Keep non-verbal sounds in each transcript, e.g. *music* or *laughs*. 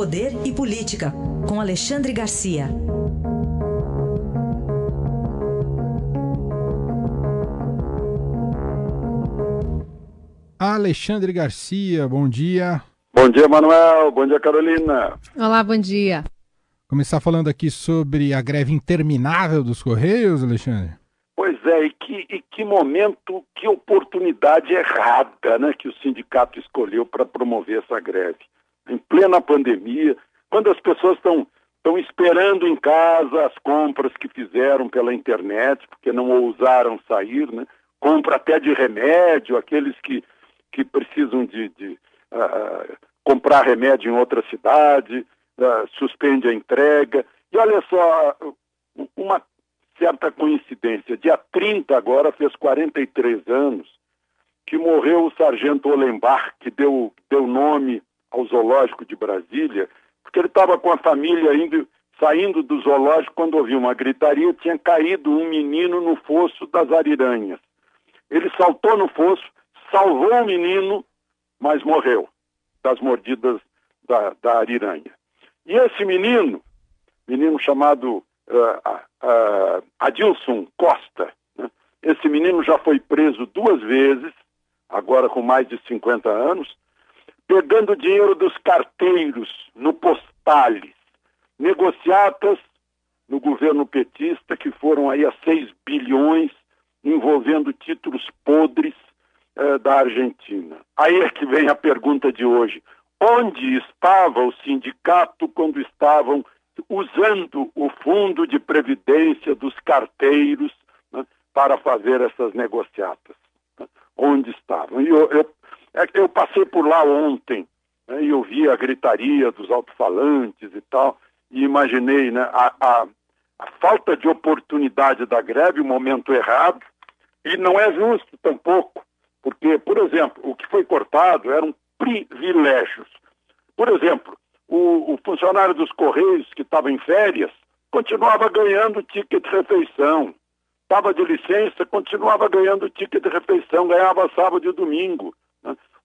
Poder e Política, com Alexandre Garcia. Alexandre Garcia, bom dia. Bom dia, Manuel. Bom dia, Carolina. Olá, bom dia. Começar falando aqui sobre a greve interminável dos Correios, Alexandre. Pois é, e que, e que momento, que oportunidade errada né, que o sindicato escolheu para promover essa greve. Em plena pandemia, quando as pessoas estão estão esperando em casa as compras que fizeram pela internet, porque não ousaram sair, né? compra até de remédio, aqueles que, que precisam de, de uh, comprar remédio em outra cidade, uh, suspende a entrega. E olha só, uma certa coincidência, dia 30 agora fez 43 anos que morreu o sargento Olenbach, que deu, deu nome ao zoológico de Brasília, porque ele estava com a família indo, saindo do zoológico quando ouviu uma gritaria, tinha caído um menino no fosso das ariranhas. Ele saltou no fosso, salvou o menino, mas morreu das mordidas da, da ariranha. E esse menino, menino chamado uh, uh, Adilson Costa, né? esse menino já foi preso duas vezes, agora com mais de 50 anos, pegando dinheiro dos carteiros no Postales, negociatas no governo petista que foram aí a 6 bilhões envolvendo títulos podres eh, da Argentina. Aí é que vem a pergunta de hoje. Onde estava o sindicato quando estavam usando o fundo de previdência dos carteiros né, para fazer essas negociatas? Onde estavam? E eu, eu, é eu passei por lá ontem né, e ouvi a gritaria dos alto-falantes e tal, e imaginei né, a, a, a falta de oportunidade da greve, o momento errado, e não é justo tampouco porque, por exemplo, o que foi cortado eram privilégios. Por exemplo, o, o funcionário dos Correios que estava em férias continuava ganhando ticket de refeição. Estava de licença, continuava ganhando ticket de refeição, ganhava sábado e domingo.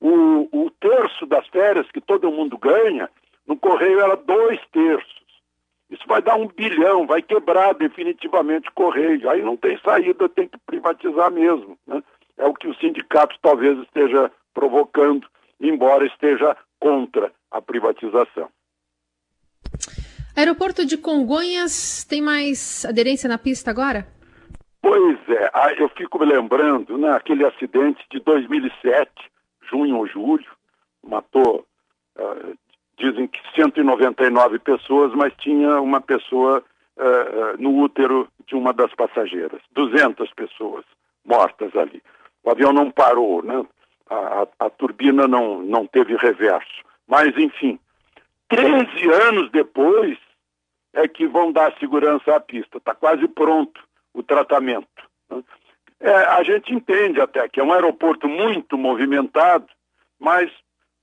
Né? O, o terço das férias que todo mundo ganha, no Correio era dois terços. Isso vai dar um bilhão, vai quebrar definitivamente o Correio. Aí não tem saída, tem que privatizar mesmo. Né? é o que o sindicato talvez esteja provocando, embora esteja contra a privatização. Aeroporto de Congonhas tem mais aderência na pista agora? Pois é, eu fico me lembrando, né, aquele acidente de 2007, junho ou julho, matou, uh, dizem que 199 pessoas, mas tinha uma pessoa uh, no útero de uma das passageiras, 200 pessoas mortas ali. O avião não parou, né? A, a, a turbina não, não teve reverso. Mas, enfim, 13 anos depois é que vão dar segurança à pista. Está quase pronto o tratamento. Né? É, a gente entende até que é um aeroporto muito movimentado, mas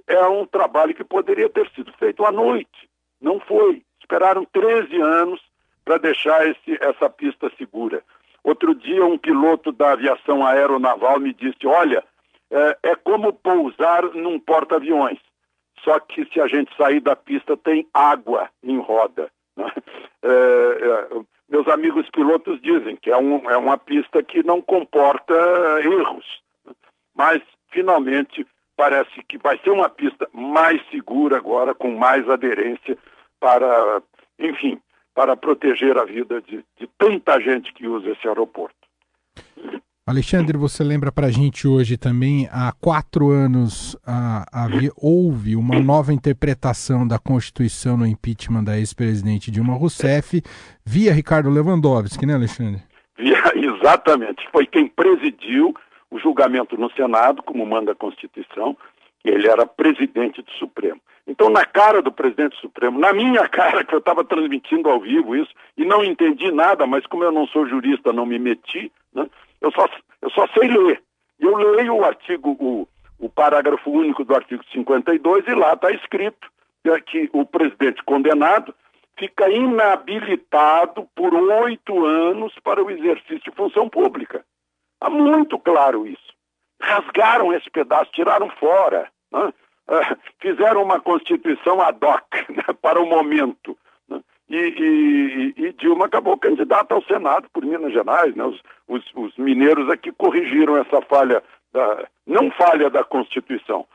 é um trabalho que poderia ter sido feito à noite. Não foi. Esperaram 13 anos para deixar esse, essa pista segura. Outro dia, um piloto da aviação aeronaval me disse: Olha, é, é como pousar num porta-aviões, só que se a gente sair da pista, tem água em roda. Né? *laughs* É, é, meus amigos pilotos dizem que é, um, é uma pista que não comporta erros, mas finalmente parece que vai ser uma pista mais segura agora, com mais aderência para, enfim, para proteger a vida de, de tanta gente que usa esse aeroporto. Alexandre, você lembra para a gente hoje também, há quatro anos houve uma nova interpretação da Constituição no impeachment da ex-presidente Dilma Rousseff, via Ricardo Lewandowski, né, Alexandre? Via, *laughs* exatamente. Foi quem presidiu o julgamento no Senado, como manda a Constituição, ele era presidente do Supremo. Então, na cara do presidente Supremo, na minha *laughs* cara, que eu estava transmitindo ao vivo isso, e não entendi nada, mas como eu não sou jurista, não me meti, né, eu, só, eu só sei ler. Eu leio o artigo, o, o parágrafo único do artigo 52, e lá está escrito que o presidente condenado fica inabilitado por oito anos para o exercício de função pública. Está muito claro isso. Rasgaram esse pedaço, tiraram fora. Né? uh, fizeram uma Constituição ad hoc né, para o momento. E, e, e, Dilma acabou candidata ao Senado por Minas Gerais. Né? Os, os, os mineiros aqui corrigiram essa falha, da, não falha da Constituição,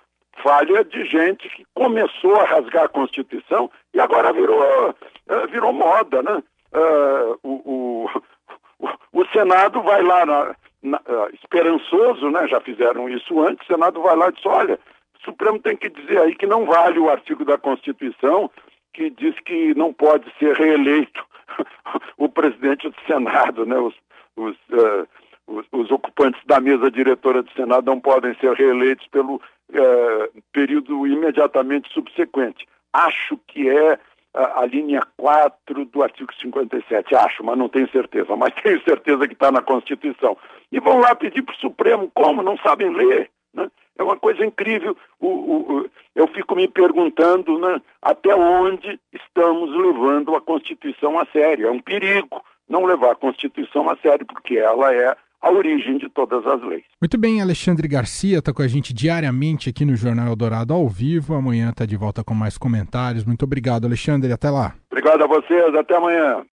falha de gente que começou a rasgar a Constituição e agora virou, uh, virou moda. Né? Uh, o, *laughs* o, o, Senado vai lá na, na, uh, esperançoso, né? já fizeram isso antes, o Senado vai lá e diz, olha, o Supremo tem que dizer aí que não vale o artigo da Constituição que diz que não pode ser reeleito *laughs* o presidente do Senado, né? Os, os, uh, os, os, ocupantes da mesa diretora do Senado não podem ser reeleitos pelo uh, período imediatamente subsequente. Acho que é a, a, linha 4 do artigo 57, acho, mas não tenho certeza, mas *laughs* tenho certeza que está na Constituição. E vão lá pedir para o Supremo, como? Não sabem ler. Né? É uma coisa incrível. O, o, eu fico me perguntando né, até onde estamos levando a Constituição a sério. É um perigo não levar a Constituição a sério, porque ela é a origem de todas as leis. Muito bem, Alexandre Garcia está com a gente diariamente aqui no Jornal Eldorado ao vivo. Amanhã está de volta com mais comentários. Muito obrigado, Alexandre. Até lá. Obrigado a vocês. Até amanhã.